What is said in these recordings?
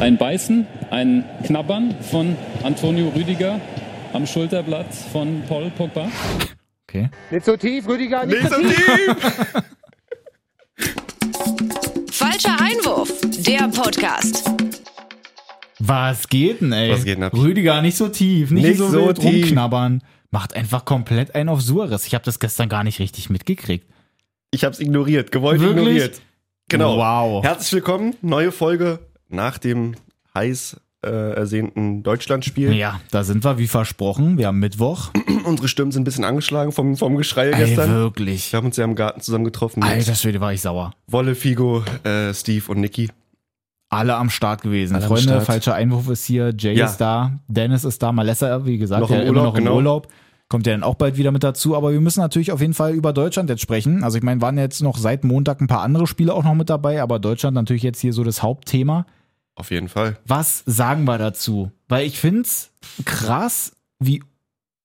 Ein Beißen, ein Knabbern von Antonio Rüdiger am Schulterblatt von Paul Pogba. Okay. Nicht so tief, Rüdiger, nicht, Nicht so so tief. tief! Falscher Einwurf, der Podcast. Was geht denn, ey? Was geht denn ab? Rüdiger, nicht so tief, nicht, Nicht so, so tief. rumknabbern. Macht einfach komplett einen auf Suarez. Ich habe das gestern gar nicht richtig mitgekriegt. Ich hab's ignoriert, gewollt Wirklich? ignoriert. Genau. Wow. Herzlich willkommen, neue Folge nach dem heiß äh, ersehnten Deutschlandspiel. Ja, da sind wir wie versprochen. Wir haben Mittwoch. Unsere Stimmen sind ein bisschen angeschlagen vom, vom Geschrei Ey, gestern. wirklich. Wir haben uns ja im Garten zusammen getroffen mit Alter Schwede, war ich sauer. Wolle, Figo, äh, Steve und Niki. Alle am Start gewesen. Alle Freunde, Start. falscher Einwurf ist hier. Jay Ja. ist da. Dennis ist da. Malessa, wie gesagt, Noch im immer Urlaub, noch im genau. Urlaub. Kommt ja dann auch bald wieder mit dazu. Aber wir müssen natürlich auf jeden Fall über Deutschland jetzt sprechen. Also ich meine, waren jetzt noch seit Montag ein paar andere Spiele auch noch mit dabei. Aber Deutschland natürlich jetzt hier so das Hauptthema. Auf jeden Fall. Was sagen wir dazu? Weil ich find's krass, wie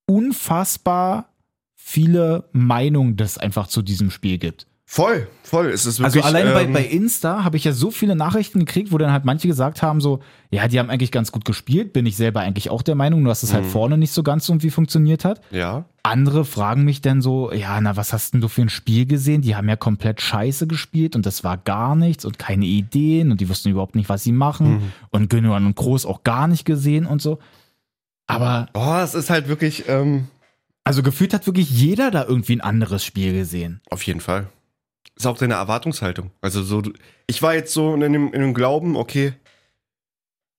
unfassbar viele Meinungen das einfach zu diesem Spiel gibt. Voll, voll. Es ist Also wirklich, alleine bei, ähm, bei Insta habe ich ja so viele Nachrichten gekriegt, wo dann halt manche gesagt haben, so, ja, die haben eigentlich ganz gut gespielt, bin ich selber eigentlich auch der Meinung, nur dass es halt Mhm. vorne nicht so ganz irgendwie funktioniert hat. Ja. Andere fragen mich dann so, ja, na, was hast denn du für ein Spiel gesehen? Die haben ja komplett scheiße gespielt und das war gar nichts und keine Ideen und die wussten überhaupt nicht, was sie machen Mhm. und Gündogan und Groß auch gar nicht gesehen und so. Aber, Boah, es ist halt wirklich, ähm, also gefühlt hat wirklich jeder da irgendwie ein anderes Spiel gesehen. auf jeden Fall. Ist auch deine Erwartungshaltung. Also so, ich war jetzt so in dem, in dem Glauben, okay,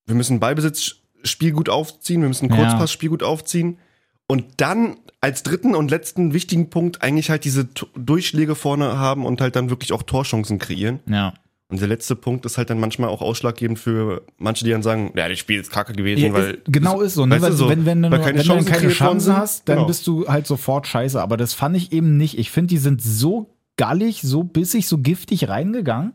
wir müssen Ballbesitzspiel gut aufziehen, wir müssen. Kurzpassspiel gut aufziehen. Und dann als dritten und letzten wichtigen Punkt eigentlich halt diese T Durchschläge vorne haben und halt dann wirklich auch Torchancen kreieren. Ja. Und der letzte Punkt ist halt dann manchmal auch ausschlaggebend für manche, die dann sagen, ja, das Spiel ist kacke gewesen, Ja, weil ist, genau ist so, ne? Weil, so, wenn, wenn, du keine wenn du keine Chancen hast, dann Genau. bist du halt sofort scheiße. Aber das fand ich eben nicht. Ich finde, die sind so gallig, so bissig, so giftig reingegangen,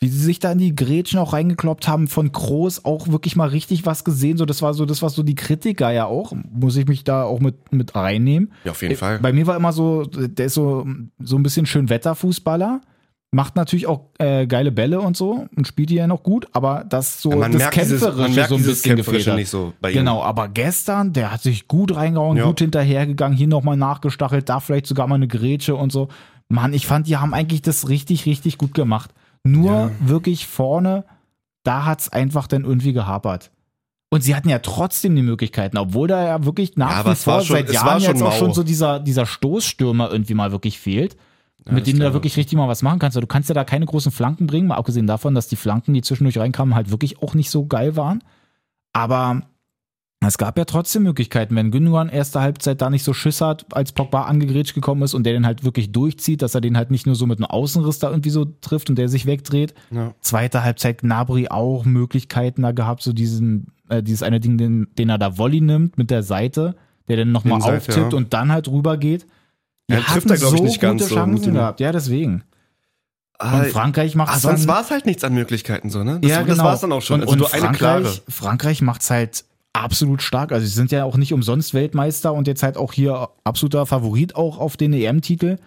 wie sie sich da in die Grätschen auch reingekloppt haben. Von Groß auch wirklich mal richtig was gesehen. So, das war so das, was so die Kritiker ja auch, muss ich mich da auch mit, mit reinnehmen. Ja, auf jeden Fall. Bei mir war immer so, der ist so, so ein bisschen schön Wetterfußballer. Macht natürlich auch äh, geile Bälle und so und spielt die ja noch gut, aber das so Ja, man das merkt dieses, Kämpferische man merkt so ein dieses bisschen gefehlt nicht so bei ihm. Genau, aber gestern, der hat sich gut reingehauen, Ja. gut hinterhergegangen, hier nochmal nachgestachelt, da vielleicht sogar mal eine Grätsche und so. Mann, ich fand, die haben eigentlich das richtig, richtig gut gemacht. Nur Ja. wirklich vorne, da hat's einfach dann irgendwie gehapert. Und sie hatten ja trotzdem die Möglichkeiten, obwohl da ja wirklich nach Ja, wie es vor schon- seit es Jahren jetzt auch schon so dieser, dieser Stoßstürmer irgendwie mal wirklich fehlt. mit das dem du da wirklich richtig mal was machen kannst. Du kannst ja da keine großen Flanken bringen, mal abgesehen davon, dass die Flanken, die zwischendurch reinkamen, halt wirklich auch nicht so geil waren. Aber es gab ja trotzdem Möglichkeiten, wenn Gündogan erste Halbzeit da nicht so Schiss hat, als Pogba angegrätscht gekommen ist und der den halt wirklich durchzieht, dass er den halt nicht nur so mit einem Außenriss da irgendwie so trifft und der sich wegdreht. Ja. Zweite Halbzeit Gnabry auch Möglichkeiten da gehabt, so diesen, äh, dieses eine Ding, den, den er da Volley nimmt mit der Seite, der dann nochmal auftippt ja. und dann halt rübergeht. Ja, trifft hatten er, glaub ich, so nicht ganz so Chancen dem- gehabt. Ja, deswegen. Ah, Und Frankreich macht ah, es sonst dann, war es halt nichts an Möglichkeiten so, ne? Das, ja, genau. das war es dann auch schon. Und, also und nur eine klare. Frankreich, Frankreich macht es halt absolut stark. Also sie sind ja auch nicht umsonst Weltmeister und jetzt halt auch hier absoluter Favorit auch auf den EM-Titel.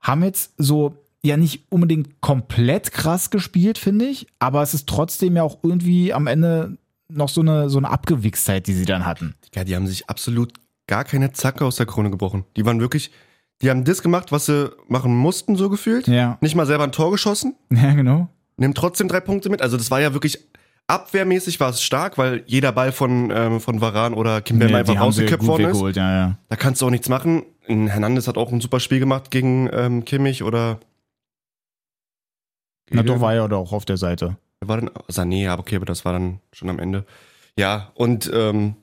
Haben jetzt so ja nicht unbedingt komplett krass gespielt, finde ich, aber es ist trotzdem ja auch irgendwie am Ende noch so eine, so eine Abgewichstheit, die sie dann hatten. Ja, die haben sich absolut gar keine Zacke aus der Krone gebrochen. Die waren wirklich, die haben das gemacht, was sie machen mussten, so gefühlt. Ja, Nicht mal selber ein Tor geschossen, ja genau. nehmen trotzdem drei Punkte mit. Also das war ja wirklich abwehrmäßig war es stark, weil jeder Ball von, ähm, von Varan oder Kim Bemba Nee, einfach gut worden ist. weggeholt, ja, ja. Da kannst du auch nichts machen. Hernandez hat auch ein super Spiel gemacht gegen ähm, Kimmich oder Na doch, war ja auch auf der Seite. War denn? Sané, ja, okay, aber das war dann schon am Ende. Ja, und ähm,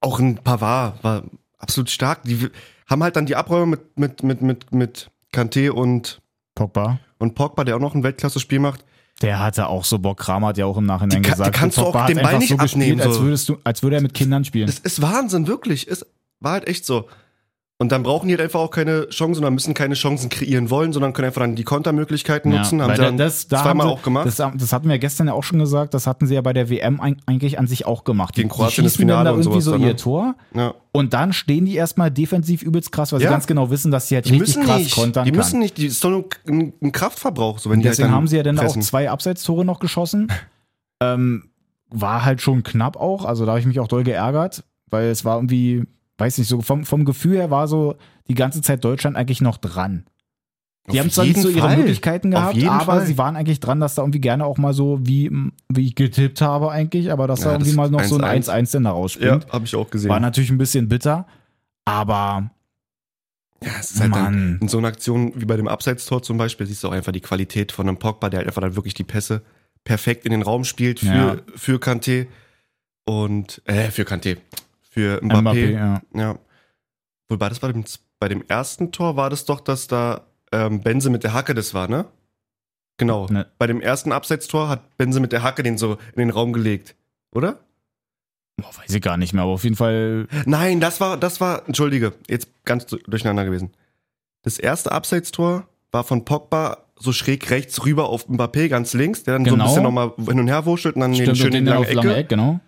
auch ein Pavard war absolut stark. Die haben halt dann die Abräume mit, mit, mit, mit, mit Kanté und, Pogba. und Pogba, der auch noch ein Weltklasse-Spiel macht. Der hatte auch so Bock. Kramer hat ja auch im Nachhinein Die gesagt, kannst du auch den Ball nicht so gespielt, abnehmen, als, so. würdest du, als würde er mit Kindern spielen. Es ist Wahnsinn, wirklich. Es war halt echt so. Und dann brauchen die halt einfach auch keine Chancen, sondern müssen keine Chancen kreieren wollen, sondern können einfach dann die Kontermöglichkeiten nutzen. Haben sie dann das, da zweimal haben sie, auch gemacht. Das, das hatten wir gestern ja auch schon gesagt, das hatten sie ja bei der WM eigentlich an sich auch gemacht. Gegen Die- Kroatien die das schießen dann Finale da und irgendwie so dann, ihr ne? Tor ja. und dann stehen die erstmal defensiv übelst krass, weil sie Ja. ganz genau wissen, dass sie halt Die richtig müssen krass nicht. kontern Die kann. müssen nicht. Die ist doch nur ein, Kraftverbrauch. So, wenn die Deswegen halt dann haben sie ja dann pressen. auch zwei Abseitstore noch geschossen. Ähm, war halt schon knapp auch, also da habe ich mich auch doll geärgert, weil es war irgendwie, weiß nicht, so vom, vom Gefühl her war so die ganze Zeit Deutschland eigentlich noch dran. Die Auf haben zwar nicht so ihre Fall. Möglichkeiten gehabt, aber Fall. sie waren eigentlich dran, dass da irgendwie gerne auch mal so, wie, wie ich getippt habe eigentlich, aber dass da Ja, irgendwie das mal noch so ein 1-1. 1-1 denn da rausspringt. habe ich auch gesehen. War natürlich ein bisschen bitter, aber ja, es ist halt dann in so einer Aktion wie bei dem Abseitstor zum Beispiel, siehst du auch einfach die Qualität von einem Pogba, der halt einfach dann wirklich die Pässe perfekt in den Raum spielt für, Ja. für Kanté und, äh, für Kanté, für Mbappé. Mbappé, ja. Ja. Wobei das bei dem, bei dem ersten Tor war das doch, dass da ähm, Benze mit der Hacke das war, ne? Genau. Ne. Bei dem ersten Abseitstor hat Benze mit der Hacke den so in den Raum gelegt. Oder? Boah, weiß ich gar nicht mehr, aber auf jeden Fall, Nein, das war, das war, entschuldige, jetzt ganz du- durcheinander gewesen. Das erste Abseitstor war von Pogba so schräg rechts rüber auf Mbappé, ganz links, der dann so ein Genau. bisschen nochmal hin und her wurschtelt und dann den stimmt, schön und in den die lange Ecke. lange Eck, genau.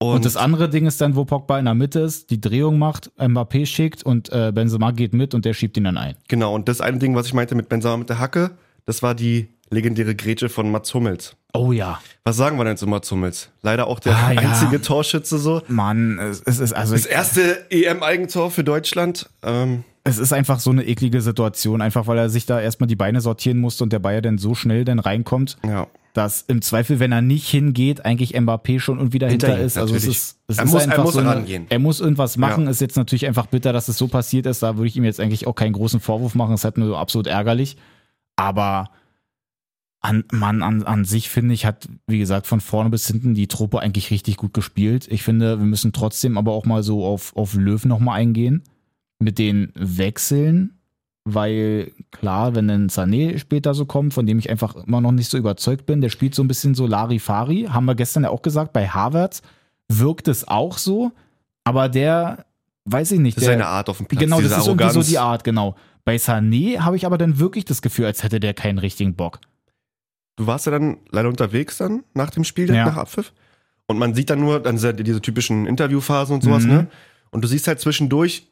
Und, das andere Ding ist dann, wo Pogba in der Mitte ist, die Drehung macht, Mbappé schickt und äh, Benzema geht mit und der schiebt ihn dann ein. Genau, und das eine Ding, was ich meinte mit Benzema mit der Hacke, das war die legendäre Grätsche von Mats Hummels. Oh ja. Was sagen wir denn zu Mats Hummels? Leider auch der Ah, ja. einzige Torschütze so. Mann, es, es ist also Das erste EM-Eigentor für Deutschland. Ähm, es ist einfach so eine eklige Situation, einfach weil er sich da erstmal die Beine sortieren musste und der Bayer dann so schnell dann reinkommt, ja. dass im Zweifel, wenn er nicht hingeht, eigentlich Mbappé schon irgendwie dahinter Hinter ist. Also es ist, es Er ist muss- er einfach muss so eine, rangehen. Er muss irgendwas machen. Ja. Ist jetzt natürlich einfach bitter, dass es so passiert ist. Da würde ich ihm jetzt eigentlich auch keinen großen Vorwurf machen. Es ist halt nur absolut ärgerlich. Aber an, man, an, an sich finde ich, hat, wie gesagt, von vorne bis hinten die Truppe eigentlich richtig gut gespielt. Ich finde, wir müssen trotzdem aber auch mal so auf, auf Löw nochmal eingehen. Mit den Wechseln, weil klar, wenn ein Sané später so kommt, von dem ich einfach immer noch nicht so überzeugt bin, der spielt so ein bisschen so Larifari, haben wir gestern ja auch gesagt, bei Havertz wirkt es auch so, aber der, weiß ich nicht, Das ist der, seine Art auf dem Platz. Genau, das ist irgendwie so Arroganz. die Art, genau. Bei Sané habe ich aber dann wirklich das Gefühl, als hätte der keinen richtigen Bock. Du warst ja dann leider unterwegs dann nach dem Spiel, Ja. nach Abpfiff. Und man sieht dann nur dann diese, diese typischen Interviewphasen und sowas, Mhm. ne? Und du siehst halt zwischendurch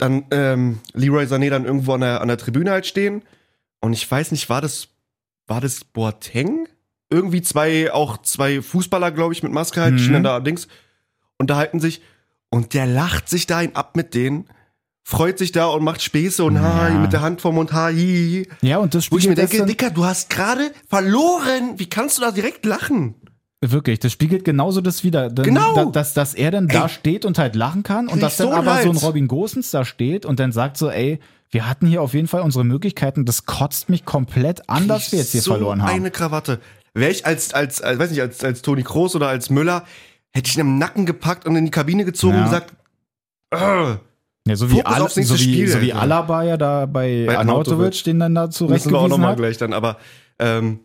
dann ähm, Leroy Sané dann irgendwo an der, an der Tribüne halt stehen. Und ich weiß nicht, war das, war das Boateng? Irgendwie zwei, auch zwei Fußballer, glaube ich, mit Maske halt, Mhm. stehen da Dings, unterhalten sich. Und der lacht sich da ihn ab mit denen, freut sich da und macht Späße und ha, Ja. mit der Hand vorm Mund, ha, hi, hi. Ja, und das Wo ich mir denke, Dicker, du hast gerade verloren. Wie kannst du da direkt lachen? Wirklich, das spiegelt genauso das wieder. Denn Genau. Da, dass, dass er dann da Ey. steht und halt lachen kann und dass dann aber so ein. Robin Gosens da steht und dann sagt so, ey, wir hatten hier auf jeden Fall unsere Möglichkeiten, das kotzt mich komplett an, dass wir jetzt hier so verloren haben. eine Krawatte. Wäre ich als, als, als, weiß nicht, als, als Toni Kroos oder als Müller, hätte ich ihn im Nacken gepackt und in die Kabine gezogen Ja. und gesagt, "Ugh, Ja, so wie, Al so wie, so wie. Alaba ja da bei, Bei Arnautovic, den dann da müssen wir auch zurechtgewiesen nochmal gleich dann, aber ähm,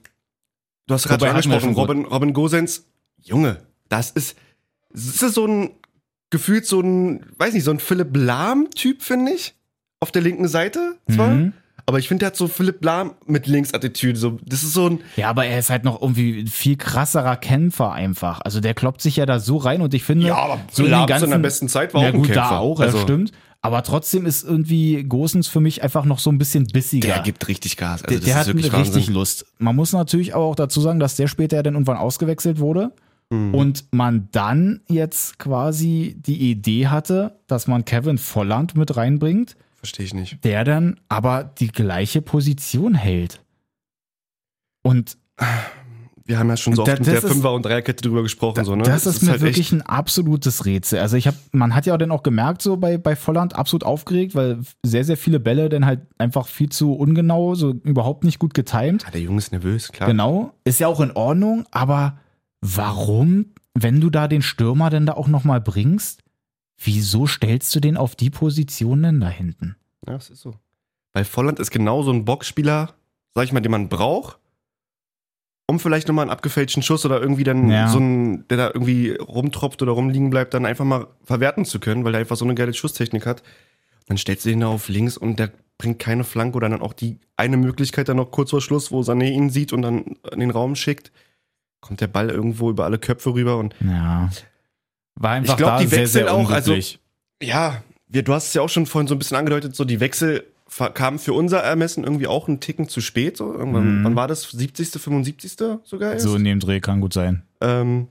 du hast gerade angesprochen, Robin, Robin Gosens, Junge, das ist, das ist so ein, gefühlt so ein, weiß nicht, so ein Philipp Lahm-Typ, finde ich, auf der linken Seite zwar, Mhm. aber ich finde, der hat so Philipp Lahm mit Linksattitüde, so, das ist so ein, Ja, aber er ist halt noch irgendwie ein viel krasserer Kämpfer einfach. Also der kloppt sich ja da so rein und ich finde, Ja, aber so in Lahm die zu ganzen, seiner besten Zeit war ja, auch ein gut, Kämpfer. da auch, Also- das stimmt. Aber trotzdem ist irgendwie Gosens für mich einfach noch so ein bisschen bissiger. Der gibt richtig Gas. Also der, das der ist hat wirklich richtig Wahnsinn. Lust. Man muss natürlich aber auch dazu sagen, dass der später ja dann irgendwann ausgewechselt wurde Mhm. und man dann jetzt quasi die Idee hatte, dass man Kevin Volland mit reinbringt, Verstehe ich nicht. der dann aber die gleiche Position hält. Und Wir haben ja schon so Da- oft mit das der ist- Fünfer- und Dreierkette drüber gesprochen. so, ne? Das ist, mir halt wirklich echt- ein absolutes Rätsel. Also ich habe, man hat ja dann auch gemerkt, so bei, bei Volland absolut aufgeregt, weil sehr, sehr viele Bälle dann halt einfach viel zu ungenau, so überhaupt nicht gut getimed. Ja, der Junge ist nervös, klar. Genau, ist ja auch in Ordnung, aber warum, wenn du da den Stürmer denn da auch nochmal bringst, wieso stellst du den auf die Position denn da hinten? Ja, das ist so. Weil Volland ist genau so ein Boxspieler, sag ich mal, den man braucht, um vielleicht nochmal einen abgefälschten Schuss oder irgendwie dann Ja. so ein, der da irgendwie rumtropft oder rumliegen bleibt, dann einfach mal verwerten zu können, weil er einfach so eine geile Schusstechnik hat. Dann stellst du ihn da auf links und der bringt keine Flanke oder dann auch die eine Möglichkeit dann noch kurz vor Schluss, wo Sané ihn sieht und dann in den Raum schickt, kommt der Ball irgendwo über alle Köpfe rüber und Ja. War einfach glaub, da die sehr, sehr auch, also- ja, wir, du hast es ja auch schon vorhin so ein bisschen angedeutet, so die Wechsel kam für unser Ermessen irgendwie auch einen Ticken zu spät. So. Irgendwann, Mhm. Wann war das? 70., 75. sogar erst? So in dem Dreh kann gut sein. ähm,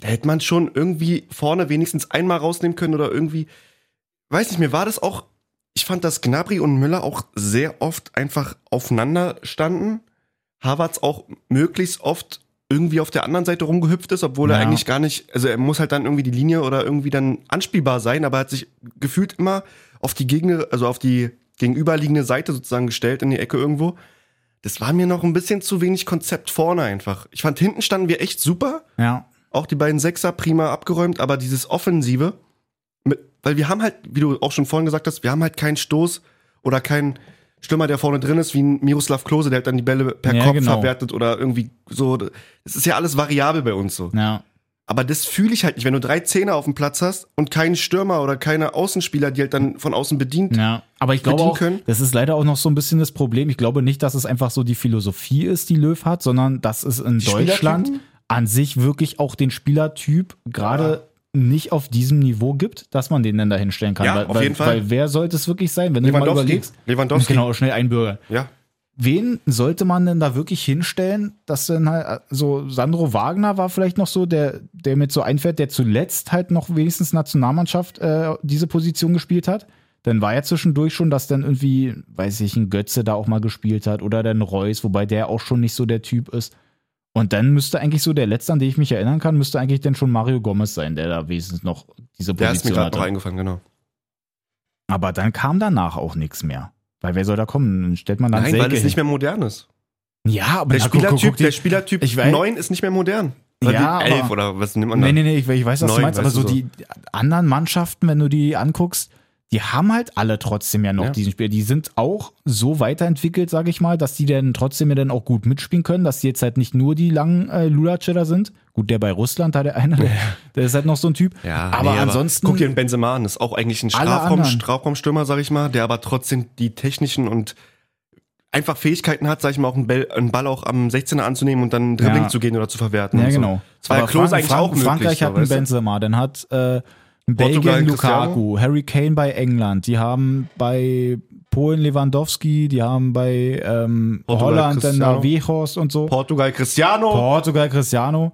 da hätte man schon irgendwie vorne wenigstens einmal rausnehmen können oder irgendwie, weiß nicht, mir war das auch, ich fand, dass Gnabry und Müller auch sehr oft einfach aufeinander standen. Havertz auch möglichst oft irgendwie auf der anderen Seite rumgehüpft ist, obwohl er Ja. eigentlich gar nicht, also er muss halt dann irgendwie die Linie oder irgendwie dann anspielbar sein, aber er hat sich gefühlt immer auf die Gegner, also auf die gegenüberliegende Seite sozusagen gestellt in die Ecke irgendwo. Das war mir noch ein bisschen zu wenig Konzept vorne einfach. Ich fand, hinten standen wir echt super. Ja. Auch die beiden Sechser prima abgeräumt, aber dieses Offensive, mit, weil wir haben halt, wie du auch schon vorhin gesagt hast, wir haben halt keinen Stoß oder keinen Stürmer, der vorne drin ist, wie ein Miroslav Klose, der halt dann die Bälle per Ja, Kopf genau. verwertet oder irgendwie so. Das ist ja alles variabel bei uns so. Ja. Aber das fühle ich halt nicht, wenn du drei Zehner auf dem Platz hast und keinen Stürmer oder keine Außenspieler, die halt dann von außen bedient. Ja, aber ich glaube auch, können. das ist leider auch noch so ein bisschen das Problem. Ich glaube nicht, dass es einfach so die Philosophie ist, die Löw hat, sondern dass es in Die Deutschland an sich wirklich auch den Spielertyp gerade nicht auf diesem Niveau gibt, dass man den dann da hinstellen kann. Ja, weil, auf weil, jeden Fall. Weil wer sollte es wirklich sein, wenn du mal Lewandowski. überlegst? Lewandowski. Genau, schnell einbürgern. Ja. Wen sollte man denn da wirklich hinstellen, dass dann halt, so Sandro Wagner war vielleicht noch so, der, der mit so einfällt, der zuletzt halt noch wenigstens Nationalmannschaft äh, diese Position gespielt hat. Dann war ja zwischendurch schon, dass dann irgendwie, weiß ich, ein Götze da auch mal gespielt hat oder dann Reus, wobei der auch schon nicht so der Typ ist. Und dann müsste eigentlich so der letzte, an den ich mich erinnern kann, müsste eigentlich dann schon Mario Gomez sein, der da wenigstens noch diese Der ist mir Position gerade noch eingefallen, genau. Aber dann kam danach auch nichts mehr. Weil wer soll da kommen? Dann stellt man dann Nein, weil Selke es nicht hin. mehr modern ist. Ja, aber Der na, guck, guck, Spielertyp, guck, die- der Spielertyp Ich weiß- 9 ist nicht mehr modern. Oder Ja, die 11 aber- oder was nimmt man da? Nee, nee, nee, ich, ich weiß, was Neun, du meinst, aber so so. die anderen Mannschaften, wenn du die anguckst, die haben halt alle trotzdem ja noch Ja. diesen Spieler. Die sind auch so weiterentwickelt, sage ich mal, dass die dann trotzdem ja dann auch gut mitspielen können, dass die jetzt halt nicht nur die langen äh, Lulatsche da sind. Gut, der bei Russland, da der eine, der, der ist halt noch so ein Typ. Ja, aber nee, ansonsten. guck dir den Benzema an, ist auch eigentlich ein Strafraum. Strafraumstürmer, sag ich mal, der aber trotzdem die technischen und einfach Fähigkeiten hat, sag ich mal, auch einen Ball, einen Ball auch am 16er anzunehmen und dann Dribbling Ja. zu gehen oder zu verwerten. ja, und so. genau. Das war ja Aber Frank- eigentlich Frank- auch möglich. Frankreich so, hat einen? Benzema, dann hat äh, Belgien. Lukaku, Harry Kane bei England, die haben bei Polen Lewandowski, die haben bei ähm, Portugal Holland dann Cristiano. Wechhorst und so. Portugal Cristiano. Portugal Cristiano.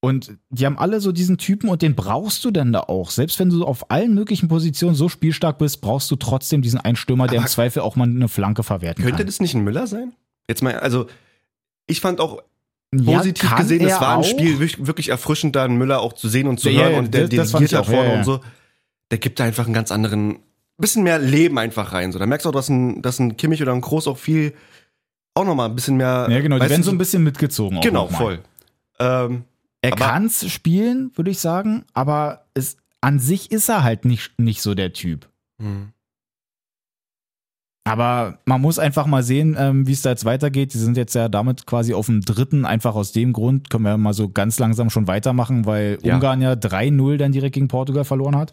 Und die haben alle so diesen Typen und den brauchst du denn da auch. Selbst wenn du auf allen möglichen Positionen so spielstark bist, brauchst du trotzdem diesen einen Stürmer, der im Zweifel auch mal eine Flanke verwerten Könnte kann. das nicht ein Müller sein? Jetzt mal, also ich fand auch positiv kann gesehen, es war ein auch. Spiel wirklich, erfriert, da einen Müller auch zu sehen und zu Ja, hören ja, und der das- dirigiert auch, vorne ja, ja. und so. Der gibt da einfach einen ganz anderen, bisschen mehr Leben einfach rein. So, da merkst du auch, dass ein, dass ein Kimmich oder ein Groß auch viel, auch nochmal ein bisschen mehr. Ja, genau, die werden so ein bisschen mitgezogen. Genau, voll. Ähm, Er Aber- kann's spielen, würde ich sagen, aber es, an sich ist er halt nicht, nicht so der Typ. hm. Aber man muss einfach mal sehen, ähm, wie es da jetzt weitergeht. Die sind jetzt ja damit quasi auf dem dritten, einfach aus dem Grund, können wir mal so ganz langsam schon weitermachen, weil Ja. Ungarn ja 3-0 dann direkt gegen Portugal verloren hat.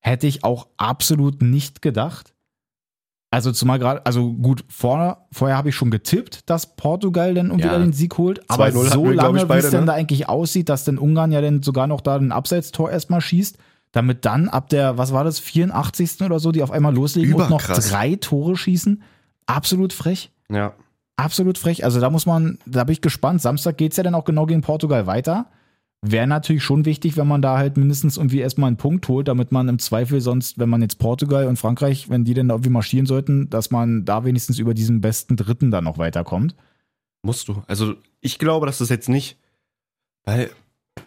Hätte ich auch absolut nicht gedacht. Also zumal gerade, also gut, vor, vorher habe ich schon getippt, dass Portugal dann irgendwie Ja. da den Sieg holt. Aber 2-0 hatten so wir, lange, wie es denn ne? da eigentlich aussieht, dass dann Ungarn ja dann sogar noch da ein Abseitstor erstmal schießt, damit dann ab der, was war das, 84. oder so, die auf einmal loslegen und noch Überkrass. drei Tore schießen. Absolut frech. Ja. Absolut frech. Also da muss man, da bin ich gespannt. Samstag geht's ja dann auch genau gegen Portugal weiter. Wäre natürlich schon wichtig, wenn man da halt mindestens irgendwie erstmal einen Punkt holt, damit man im Zweifel sonst, wenn man jetzt Portugal und Frankreich, wenn die dann da irgendwie marschieren sollten, dass man da wenigstens über diesen besten Dritten dann noch weiterkommt. Musst du. Also ich glaube, dass das jetzt nicht, weil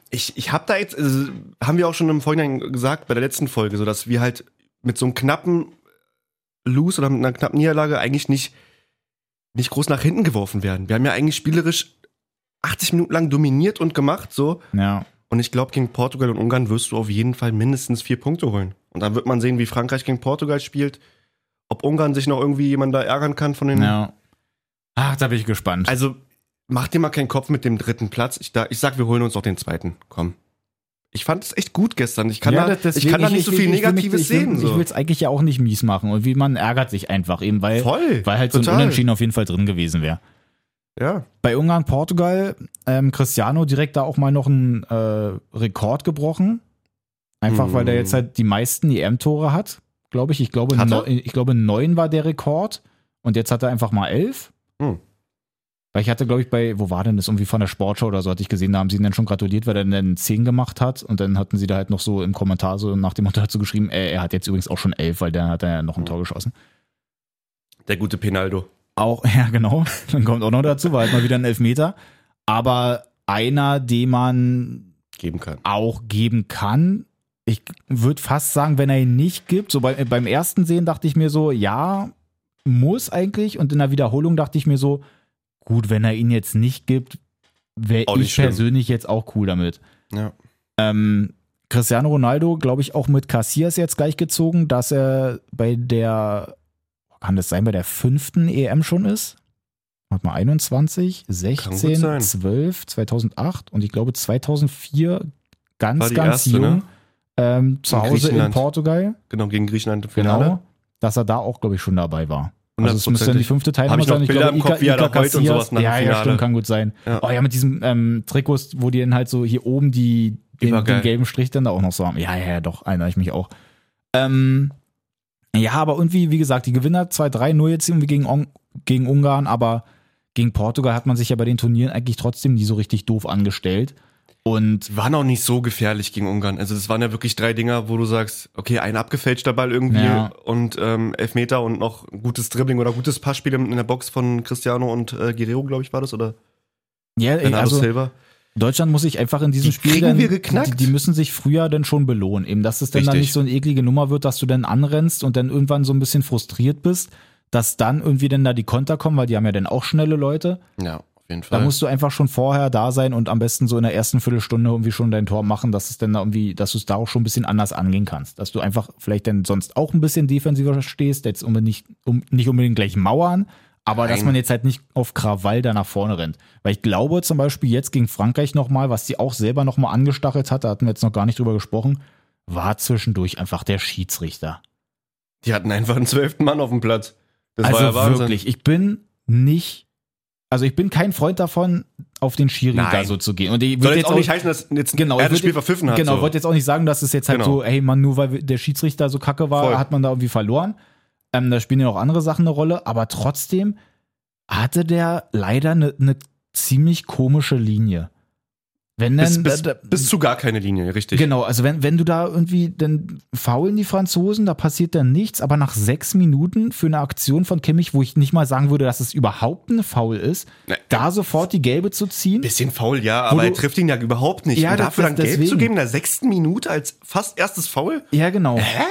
ich, ich habe da jetzt, also, haben wir auch schon im Vorhinein gesagt, bei der letzten Folge, so dass wir halt mit so einem knappen Lose oder mit einer knappen Niederlage eigentlich nicht, nicht groß nach hinten geworfen werden. Wir haben ja eigentlich spielerisch 80 Minuten lang dominiert und gemacht, so. Ja. Und ich glaube, gegen Portugal und Ungarn wirst du auf jeden Fall mindestens vier Punkte holen. Und dann wird man sehen, wie Frankreich gegen Portugal spielt, ob Ungarn sich noch irgendwie jemand da ärgern kann von den Ja. Ach, da bin ich gespannt. also, mach dir mal keinen Kopf mit dem dritten Platz. Ich, da, ich sag, wir holen uns auch den zweiten. Komm. Ich fand es echt gut gestern. Ich kann Ja, da, das- ich kann da nicht so will- viel Negatives ich sehen. Ich So. will es eigentlich ja auch nicht mies machen. Und wie man ärgert sich einfach eben, weil, Voll. weil halt so ein Total. Unentschieden auf jeden Fall drin gewesen wäre. Ja. Bei Ungarn, Portugal, ähm, Cristiano direkt da auch mal noch einen äh, Rekord gebrochen. Einfach Hm. weil der jetzt halt die meisten EM-Tore hat. glaube ich. Ich glaube, Hat er? neu- ich glaube, neun war der Rekord und jetzt hat er einfach mal elf. Hm. Weil ich hatte, glaube ich, bei, wo war denn das? Irgendwie von der Sportschau oder so, hatte ich gesehen, da haben sie ihn dann schon gratuliert, weil er dann 10 gemacht hat. Und dann hatten sie da halt noch so im Kommentar so nach dem Motto dazu geschrieben, äh, er hat jetzt übrigens auch schon elf, weil der hat er ja noch ein Hm. Tor geschossen. Der gute Penaldo. Auch, ja, genau. Dann kommt auch noch dazu, war halt mal wieder ein Elfmeter. Aber einer, den man Geben kann. auch geben kann. Ich würde fast sagen, wenn er ihn nicht gibt, so bei, beim ersten Sehen dachte ich mir so, ja, muss eigentlich. Und in der Wiederholung dachte ich mir so, gut, wenn er ihn jetzt nicht gibt, wäre ich schlimm. persönlich jetzt auch cool damit. Ja. Ähm, Cristiano Ronaldo, glaube ich, auch mit Casillas jetzt gleichgezogen, dass er bei der, kann das sein, bei der fünften EM schon ist? Warte mal, 21, 16, sein. 12, 2008 und ich glaube 2004 War ganz, ganz erste, jung ne? ähm, zu Hause in. Portugal. Genau, gegen Griechenland im Finale. Genau. Dass er da auch, glaube ich, schon dabei war. Also es müsste dann die fünfte Teilnahme sein. Ich Bilder glaube, im Kopf, er da heult und sowas nach Ja, ja, stimmt, kann gut sein. Ja. Oh ja, mit diesem ähm, Trikots, wo die dann halt so hier oben die, den, den gelben Strich dann da auch noch so haben. Ja, ja, ja, doch, erinnere ich mich auch. Ähm, ja, aber irgendwie, wie gesagt, die Gewinner 2-3-0 jetzt irgendwie gegen, On- gegen Ungarn, aber gegen Portugal hat man sich ja bei den Turnieren eigentlich trotzdem nie so richtig doof angestellt. Und waren auch nicht so gefährlich gegen Ungarn. Also das waren ja wirklich drei Dinger, wo du sagst, okay, ein abgefälschter Ball irgendwie Ja. und ähm, Elfmeter und noch gutes Dribbling oder gutes Passspiel in der Box von Cristiano und äh, Guerrero, glaube ich, war das, oder ja, Bernardo also Silva. Deutschland muss sich einfach in diesem Die Spiel dann, wir geknackt. Die, die müssen sich früher dann schon belohnen, eben, dass es dann, dann nicht so eine eklige Nummer wird, dass du dann anrennst und dann irgendwann so ein bisschen frustriert bist, dass dann irgendwie dann da die Konter kommen, weil die haben ja dann auch schnelle Leute. Ja, auf jeden Da Fall. musst du einfach schon vorher da sein und am besten so in der ersten Viertelstunde irgendwie schon dein Tor machen, dass es dann da irgendwie, dass du es da auch schon ein bisschen anders angehen kannst. Dass du einfach vielleicht dann sonst auch ein bisschen defensiver stehst, jetzt unbedingt nicht, um, nicht unbedingt gleich mauern, aber dass Nein. man jetzt halt nicht auf Krawall da nach vorne rennt. Weil ich glaube zum Beispiel jetzt gegen Frankreich nochmal, was die auch selber nochmal angestachelt hat, da hatten wir jetzt noch gar nicht drüber gesprochen, war zwischendurch einfach der Schiedsrichter. die hatten einfach einen zwölften Mann auf dem Platz. Das also war ja wirklich, ich bin nicht, also ich bin kein Freund davon, auf den Schiri Nein. da so zu gehen. Und ich würde jetzt auch nicht heißen, dass jetzt Genau, er das Spiel verpfiffen hat. Genau, so. wollte jetzt auch nicht sagen, dass es jetzt halt Genau. so, hey man, nur weil der Schiedsrichter so kacke war, Voll. hat man da irgendwie verloren. Ähm, da spielen ja auch andere Sachen eine Rolle, aber trotzdem hatte der leider eine ne ziemlich komische Linie. Wenn bis, dann, bis, da, bis zu gar keine Linie, richtig. genau, also wenn, wenn du da irgendwie, dann faulen die Franzosen, da passiert dann nichts, aber nach sechs Minuten für eine Aktion von Kimmich, wo ich nicht mal sagen würde, dass es überhaupt ein Foul ist, Ne, da sofort die gelbe zu ziehen. Bisschen faul, ja, aber du- er trifft ihn ja überhaupt nicht. Ja, und dafür das- dann gelb zu deswegen. geben in der sechsten Minute als fast erstes Foul? Ja, genau. Hä?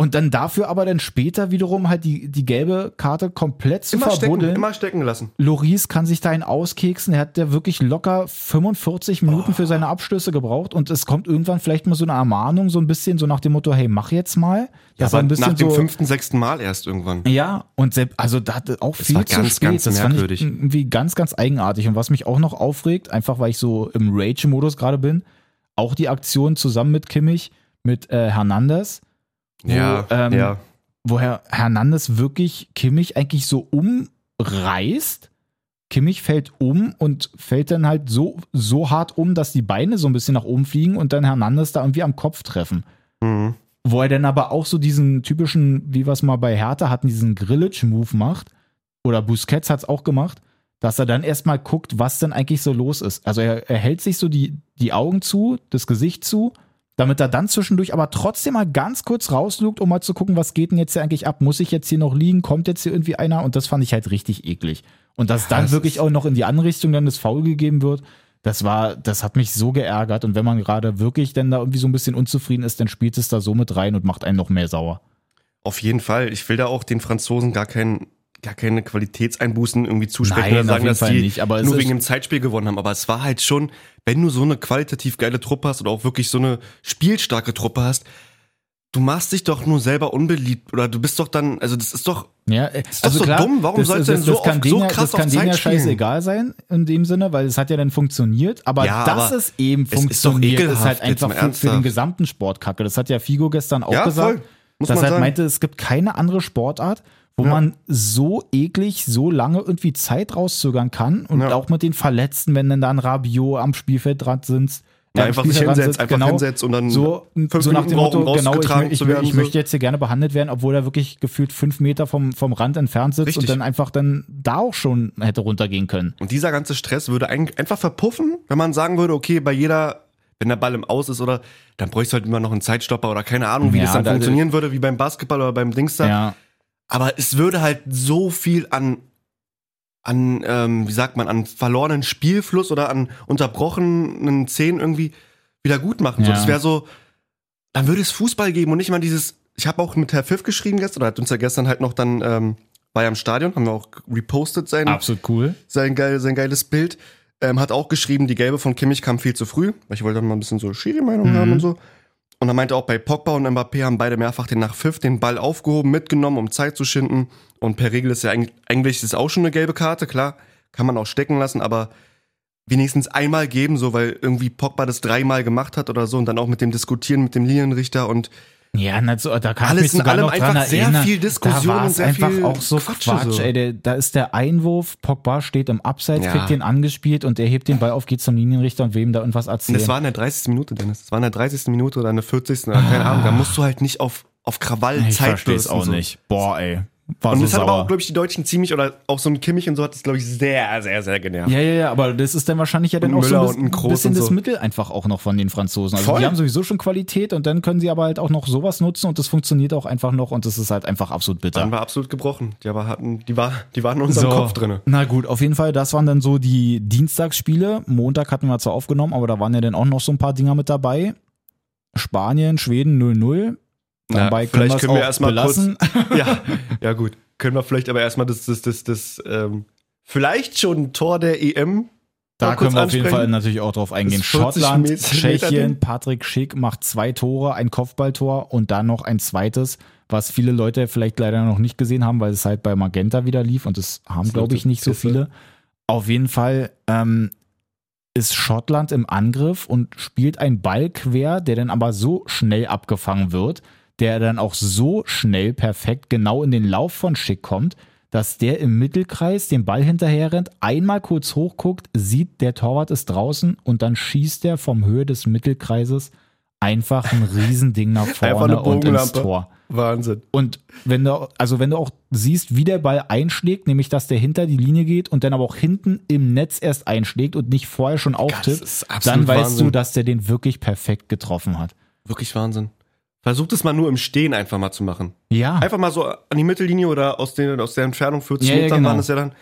Und dann dafür aber dann später wiederum halt die, die gelbe Karte komplett zu Immer stecken, verbuddeln. immer stecken lassen. Loris kann sich da einen auskeksen. Er hat ja wirklich locker 45 Minuten für seine Abstöße gebraucht und es kommt irgendwann vielleicht mal so eine Ermahnung, so ein bisschen so nach dem Motto, hey, mach jetzt mal. Ja, er aber ein bisschen nach dem so, fünften, sechsten Mal erst irgendwann. Ja, und selbst, also da hatte auch viel war zu ganz, spät. ganz das fand ich merkwürdig. irgendwie ganz, ganz eigenartig. Und was mich auch noch aufregt, einfach weil ich so im Rage-Modus gerade bin, auch die Aktion zusammen mit Kimmich, mit äh, Hernandez, wo, Ja, ähm, ja. woher Hernandez wirklich Kimmich eigentlich so umreißt. Kimmich fällt um und fällt dann halt so, so hart um, dass die Beine so ein bisschen nach oben fliegen und dann Hernandez da irgendwie am Kopf treffen. Mhm. Wo er dann aber auch so diesen typischen, wie wir es mal bei Hertha hatten, diesen Grillage-Move macht. Oder Busquets hat es auch gemacht, dass er dann erstmal guckt, was denn eigentlich so los ist. Also er, er hält sich so die, die Augen zu, das Gesicht zu, damit er dann zwischendurch aber trotzdem mal ganz kurz rauslugt, um mal zu gucken, was geht denn jetzt hier eigentlich ab? Muss ich jetzt hier noch liegen? Kommt jetzt hier irgendwie einer? Und das fand ich halt richtig eklig. Und dass dann das wirklich auch noch in die andere Richtung dann das Foul gegeben wird, das war, das hat mich so geärgert. Und wenn man gerade wirklich dann da irgendwie so ein bisschen unzufrieden ist, dann spielt es da so mit rein und macht einen noch mehr sauer. Auf jeden Fall. Ich will da auch den Franzosen gar keinen gar keine Qualitätseinbußen irgendwie zusprechen Nein, oder auf sagen, dass die nicht, aber nur ist- wegen dem Zeitspiel gewonnen haben. Aber es war halt schon, wenn du so eine qualitativ geile Truppe hast oder auch wirklich so eine spielstarke Truppe hast, du machst dich doch nur selber unbeliebt oder du bist doch dann, also das ist doch, Ja, äh, ist doch so dumm. Warum sollst du denn so denen so krass Das kann auf denen ja scheißegal sein, in dem Sinne, weil es hat ja dann funktioniert. Aber Ja, dass aber es eben es ist funktioniert, ist, ekelhaft, halt einfach für, für den gesamten Sport kacke. Das hat ja Figo gestern auch Ja, gesagt. voll. Muss dass man er halt sagen. meinte, es gibt keine andere Sportart, wo Ja. man so eklig, so lange irgendwie Zeit rauszögern kann. Und Ja. auch mit den Verletzten, wenn dann da ein Rabiot am Spielfeldrand sitzt, Ja, beim einfach sich hinsetzt, einfach genau, hinsetzt und dann so, fünf so nach dem brauchen, Motto, um genau, ich, rausgetragen ich, zu ich, werden, ich so. möchte jetzt hier gerne behandelt werden, obwohl er wirklich gefühlt fünf Meter vom, vom Rand entfernt sitzt Richtig. und dann einfach dann da auch schon hätte runtergehen können. Und dieser ganze Stress würde ein, einfach verpuffen, wenn man sagen würde, okay, bei jeder, wenn der Ball im Aus ist oder dann bräuchst du halt immer noch einen Zeitstopper oder keine Ahnung, wie Ja, das dann da- funktionieren würde, wie beim Basketball oder beim Dings da. Ja, Aber es würde halt so viel an, an ähm, wie sagt man, an verlorenen Spielfluss oder an unterbrochenen Szenen irgendwie wieder gut machen. So, Ja. das wäre so, dann würde es Fußball geben und nicht mal dieses, ich habe auch mit Herr Pfiff geschrieben gestern, oder hat uns ja gestern halt noch dann, ähm, war ja im Stadion, haben wir auch repostet sein, absolut cool. sein, geil, sein geiles Bild. Ähm, hat auch geschrieben, die gelbe von Kimmich kam viel zu früh, weil ich wollte dann mal ein bisschen so Schiri-Meinung Mhm. haben und so. Und er meinte auch, bei Pogba und Mbappé haben beide mehrfach den nach Pfiff den Ball aufgehoben, mitgenommen, um Zeit zu schinden. Und per Regel ist ja eigentlich, eigentlich ist auch schon eine gelbe Karte, klar, kann man auch stecken lassen, aber wenigstens einmal geben, so weil irgendwie Pogba das dreimal gemacht hat oder so und dann auch mit dem Diskutieren mit dem Linienrichter und Ja, na, so, da kann Alles ich mich in sogar allem noch dran einfach sehr erinnern. viel Diskussion da und sehr einfach viel auch so Quatsche Quatsch, so. ey. Der, da ist der Einwurf, Pogba steht im Abseits, Ja. kriegt den angespielt und der hebt den Ball auf, geht zum Linienrichter und wem da irgendwas Und erzählen. das war in der 30. Minute, Dennis. Das war in der 30. Minute oder in der 40. oder keine Ahnung. Da musst du halt nicht auf, auf Krawall ich Zeit verstehe es bürsten, auch so. nicht. Boah, ey. War Und so das hat aber sauer. auch, glaube ich, die Deutschen ziemlich, oder auch so ein Kimmich und so hat das, glaube ich, sehr, sehr, sehr genervt. Ja, ja, ja, aber das ist dann wahrscheinlich ja dann auch so ein bisschen, bisschen und das so. Mittel einfach auch noch von den Franzosen. Also Voll. die haben sowieso schon Qualität und dann können sie aber halt auch noch sowas nutzen und das funktioniert auch einfach noch und das ist halt einfach absolut bitter. Dann war absolut gebrochen. Die, aber hatten, die, war, die waren in unserem Kopf drin. Na gut, auf jeden Fall, das waren dann so die Dienstagsspiele. Montag hatten wir zwar aufgenommen, aber da waren ja dann auch noch so ein paar Dinger mit dabei. Spanien, Schweden 0-0. Dabei vielleicht können wir erstmal kurz. belassen. Ja, ja, gut. Können wir vielleicht aber erstmal das, das, das, das, ähm, vielleicht schon ein Tor der EM. Da kurz können wir auf jeden. Fall natürlich auch drauf eingehen. Das 40 Schottland, Meter- Tschechien. Patrick Schick macht zwei Tore, ein Kopfballtor und dann noch ein zweites, was viele Leute vielleicht leider noch nicht gesehen haben, weil es halt bei Magenta wieder lief und das haben, glaube ich, nicht so viele. Auf jeden Fall ähm, ist Schottland im Angriff und spielt einen Ball quer, der dann aber so schnell abgefangen wird, der dann auch so schnell perfekt genau in den Lauf von Schick kommt, dass der im Mittelkreis den Ball hinterher rennt, einmal kurz hochguckt, sieht, der Torwart ist draußen und dann schießt er vom Höhe des Mittelkreises einfach ein Riesending nach vorne und ins. Tor. Wahnsinn. Und wenn du, also wenn du auch siehst, wie der Ball einschlägt, nämlich dass der hinter die Linie geht und dann aber auch hinten im Netz erst einschlägt und nicht vorher schon auftippt, dann weißt Wahnsinn. du, dass der den wirklich perfekt getroffen hat. Wirklich Wahnsinn. Versucht es mal nur im Stehen einfach mal zu machen. Ja. Einfach mal so an die Mittellinie oder aus, den, aus der Entfernung 40 Ja, ja, Metern genau. waren es ja dann.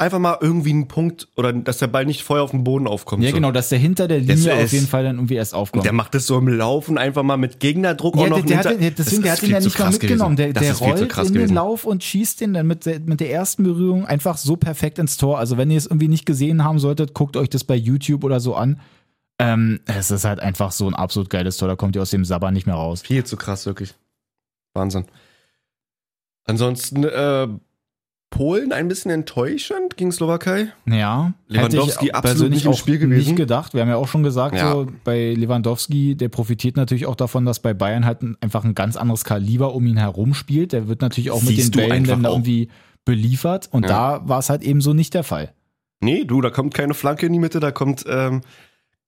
Einfach mal irgendwie einen Punkt oder dass der Ball nicht vorher auf dem Boden aufkommt. Ja, so. genau, dass der hinter der Linie auf jeden Fall dann irgendwie erst aufkommt. Der macht das so im Laufen einfach mal mit Gegnerdruck ja, auch noch der, der hat, den- deswegen, der hat ihn ja nicht mal mitgenommen. Der, gewesen. Der rollt in gewesen. den Lauf und schießt den dann mit, der- mit der ersten Berührung einfach so perfekt ins Tor. Also wenn ihr es irgendwie nicht gesehen haben solltet, guckt euch das bei YouTube oder so an. Ähm, es ist halt einfach so ein absolut geiles Tor. Da kommt ihr aus dem Sabber nicht mehr raus. Viel zu krass, wirklich. Wahnsinn. Ansonsten, äh, Polen ein bisschen enttäuschend gegen Slowakei. Ja, Lewandowski hätte ich absolut nicht im Spiel gewesen. Nicht gedacht. Wir haben ja auch schon gesagt, Ja. so bei Lewandowski, der profitiert natürlich auch davon, dass bei Bayern halt ein, einfach ein ganz anderes Kaliber um ihn herum spielt. Der wird natürlich auch mit Siehst den du Bällen dann da irgendwie beliefert. Und Ja. da war es halt eben so nicht der Fall. Nee, du, da kommt keine Flanke in die Mitte, da kommt ähm,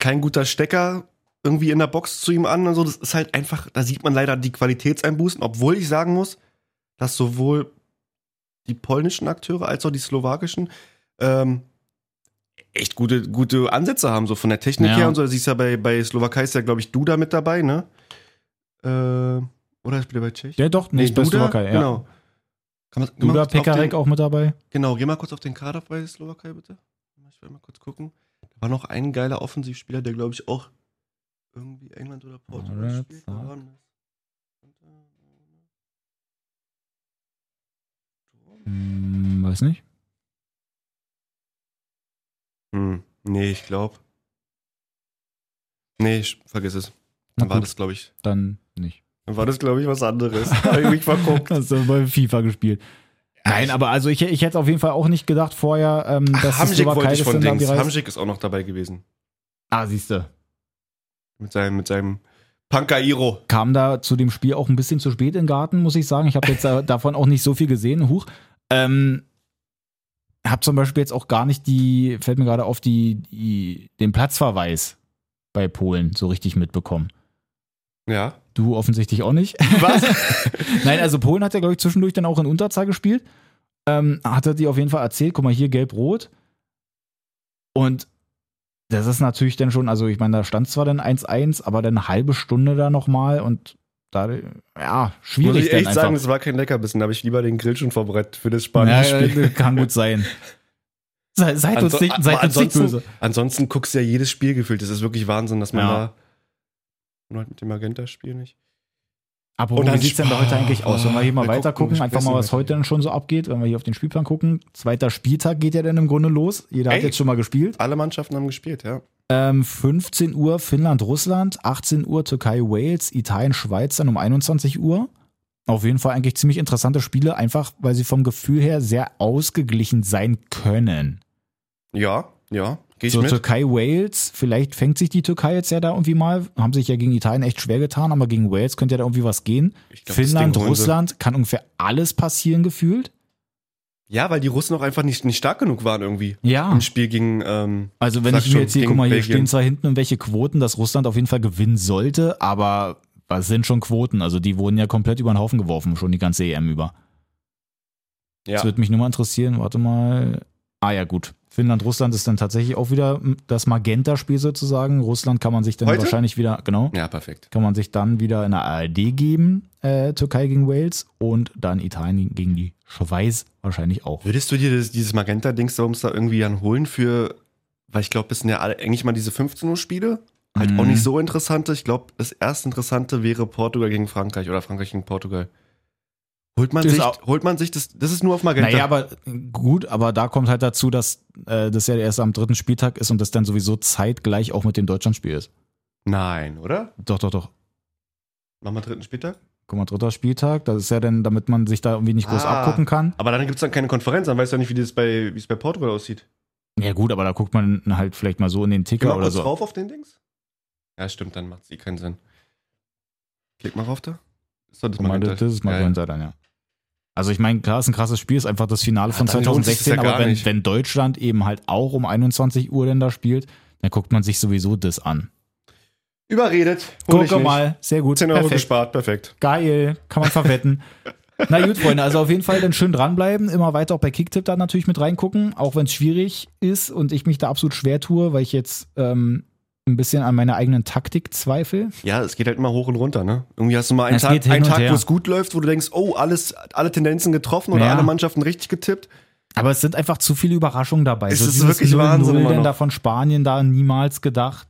kein guter Stecker irgendwie in der Box zu ihm an und so. Das ist halt einfach, da sieht man leider die Qualitätseinbußen, obwohl ich sagen muss, dass sowohl die polnischen Akteure als auch die slowakischen ähm, echt gute, gute Ansätze haben, so von der Technik Ja. her und so. Siehst ja bei, bei Slowakei ist ja, glaube ich, Duda mit dabei, ne? Äh, oder spielt er bei Tschechien? Ja, doch, nicht bei Slowakei. Ja. genau. Kann man, Duda Pekarek den- auch mit dabei. Genau, geh mal kurz auf den Kader bei Slowakei, bitte. Ich will mal kurz gucken. Da war noch ein geiler Offensivspieler, der, glaube ich, auch irgendwie England oder Portugal Alright, spielt. das? Hm, weiß nicht. Hm, nee, ich glaube. Nee, ich, vergiss es. Dann war das, glaube ich, Dann nicht. dann war das, glaube ich, was anderes. Hab ich mich verguckt. Hast du bei FIFA gespielt. Nein, aber also ich, ich hätte auf jeden Fall auch nicht gedacht vorher, ähm, dass die Hamsik wollte ich von bereist. Hamsik ist auch noch dabei gewesen. Ah, siehste. Mit seinem, mit seinem Pankairo. kam da zu dem Spiel auch ein bisschen zu spät in den Garten, muss ich sagen. Ich habe jetzt da- davon auch nicht so viel gesehen. Huch. Ähm, hab zum Beispiel jetzt auch gar nicht die, fällt mir gerade auf, die, die, den Platzverweis bei Polen so richtig mitbekommen. Ja. Du offensichtlich auch nicht. Was? Nein, also Polen hat ja, glaube ich, zwischendurch dann auch in Unterzahl gespielt. Ähm, hat er die auf jeden Fall erzählt, guck mal hier, gelb-rot. Und das ist natürlich dann schon, also ich meine, da stand zwar dann 1-1, aber dann eine halbe Stunde da nochmal und da, ja, Muss schwierig ich dann echt sagen, es war kein Leckerbissen. Da habe ich lieber den Grill schon vorbereitet für das ja, Spanien-Spiel. äh, kann gut sein. Se, seid uns Anso- nicht, seid uns nicht ansonsten- böse. Ansonsten guckst du ja jedes Spiel gefühlt. Das ist wirklich Wahnsinn, dass man Ja. da. Und heute mit dem Magenta-Spiel nicht. Aber Und wie sieht es denn da heute eigentlich aus? Wenn wir hier mal Wir weiter gucken, gucken, einfach mal, was heute dann schon so abgeht, wenn wir hier auf den Spielplan gucken. Zweiter Spieltag geht ja dann im Grunde los. Jeder hat Ey. jetzt schon mal gespielt. Alle Mannschaften haben gespielt, ja. Ähm, 15 Uhr Finnland-Russland, 18 Uhr Türkei-Wales, Italien-Schweiz dann um 21 Uhr. Auf jeden Fall eigentlich ziemlich interessante Spiele, einfach weil sie vom Gefühl her sehr ausgeglichen sein können. Ja, ja. Geh So mit. Türkei-Wales, vielleicht fängt sich die Türkei jetzt ja da irgendwie mal, haben sich ja gegen Italien echt schwer getan, aber gegen Wales könnte ja da irgendwie was gehen. Glaub, Finnland. Russland, kann ungefähr alles passieren gefühlt. Ja, weil die Russen auch einfach nicht, nicht stark genug waren irgendwie. Ja. Im Spiel gegen. Ähm, Also wenn ich mir schon, jetzt hier, guck mal, hier Belgien. stehen zwar hinten irgendwelche Quoten, dass Russland auf jeden Fall gewinnen sollte, aber was sind schon Quoten? Also die wurden ja komplett über den Haufen geworfen, schon die ganze EM über. ja. Das würde mich nur mal interessieren, warte mal. Ah ja, gut. Finnland, Russland ist dann tatsächlich auch wieder das Magenta-Spiel sozusagen. Russland kann man sich dann Heute? wahrscheinlich wieder, genau, ja, perfekt. kann man sich dann wieder in der ARD geben, äh, Türkei gegen Wales und dann Italien gegen die Schweiz wahrscheinlich auch. Würdest du dir das, dieses Magenta-Dings da irgendwie dann holen für. Weil ich glaube, das sind ja alle, eigentlich mal diese 15 Uhr Spiele. Halt auch Mhm. nicht so interessante. Ich glaube, das erste Interessante wäre Portugal gegen Frankreich oder Frankreich gegen Portugal. Holt man, sich, auch- holt man sich das? Das ist nur auf Magenta. Naja, aber gut, aber da kommt halt dazu, dass äh, das ja erst am dritten Spieltag ist und das dann sowieso zeitgleich auch mit dem Deutschlandspiel ist. Nein, oder? Doch, doch, doch. Wir dritten Spieltag? Guck mal, dritter Spieltag, das ist ja dann, damit man sich da irgendwie nicht groß Ah. abgucken kann. Aber dann gibt es dann keine Konferenz, dann weißt du ja nicht, wie das bei, es bei Portugal aussieht. Ja gut, aber da guckt man halt vielleicht mal so in den Ticker mal oder kurz so. drauf auf den Dings. Ja, stimmt, dann macht es eh keinen Sinn. Klick mal rauf da. Ist das mal, Magenta. das, das ist. Magenta dann, ja. Also ich meine, klar, ist ein krasses Spiel, ist einfach das Finale von sich's 2016, ja aber wenn, nicht. wenn Deutschland eben halt auch um 21 Uhr denn da spielt, dann guckt man sich sowieso das an. Überredet. Guck mal, sehr gut. 10 Euro perfekt. gespart, perfekt. Geil, kann man verwetten. Na gut, Freunde, also auf jeden Fall dann schön dranbleiben, immer weiter auch bei Kicktip da natürlich mit reingucken, auch wenn es schwierig ist und ich mich da absolut schwer tue, weil ich jetzt ähm, ein bisschen an meiner eigenen Taktik zweifle. Ja, es geht halt immer hoch und runter, ne? Irgendwie hast du mal einen Es Tag, einen Tag wo es gut läuft, wo du denkst, oh, alles, alle Tendenzen getroffen oder Ja. alle Mannschaften richtig getippt. Aber es sind einfach zu viele Überraschungen dabei. Es ist dieses wirklich 0-0 Wahnsinn denn da von Spanien da niemals gedacht.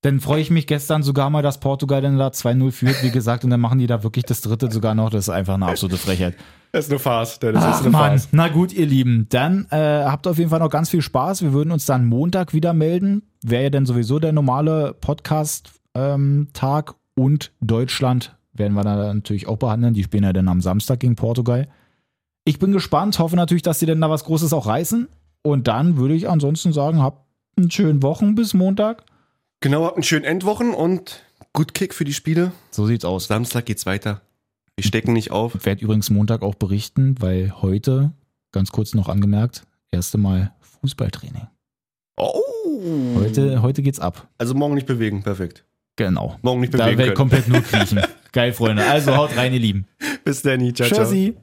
Dann freue ich mich gestern sogar mal, dass Portugal dann da 2-0 führt, wie gesagt, und dann machen die da wirklich das dritte sogar noch. Das ist einfach eine absolute Frechheit. Das ist eine Farce, das Ach Mann, na gut, ihr Lieben. Dann äh, habt auf jeden Fall noch ganz viel Spaß. Wir würden uns dann Montag wieder melden. Wäre ja dann sowieso der normale Podcast-Tag und Deutschland werden wir dann natürlich auch behandeln. Die spielen ja dann am Samstag gegen Portugal. Ich bin gespannt, hoffe natürlich, dass sie denn da was Großes auch reißen. Und dann würde ich ansonsten sagen, habt einen schönen Wochen bis Montag. Genau, habt einen schönen Endwochen und gut Kick für die Spiele. So sieht's aus. Samstag geht's weiter. Wir stecken nicht auf. Ich werde übrigens Montag auch berichten, weil heute, ganz kurz noch angemerkt, erste Mal Fußballtraining. Oh. Heute, heute geht's ab. Also morgen nicht bewegen, perfekt. Genau. Morgen nicht Da bewegen werde ich komplett nur kriechen. Geil, Freunde. Also haut rein, ihr Lieben. Bis dann, ciao, ciao. Tschüssi.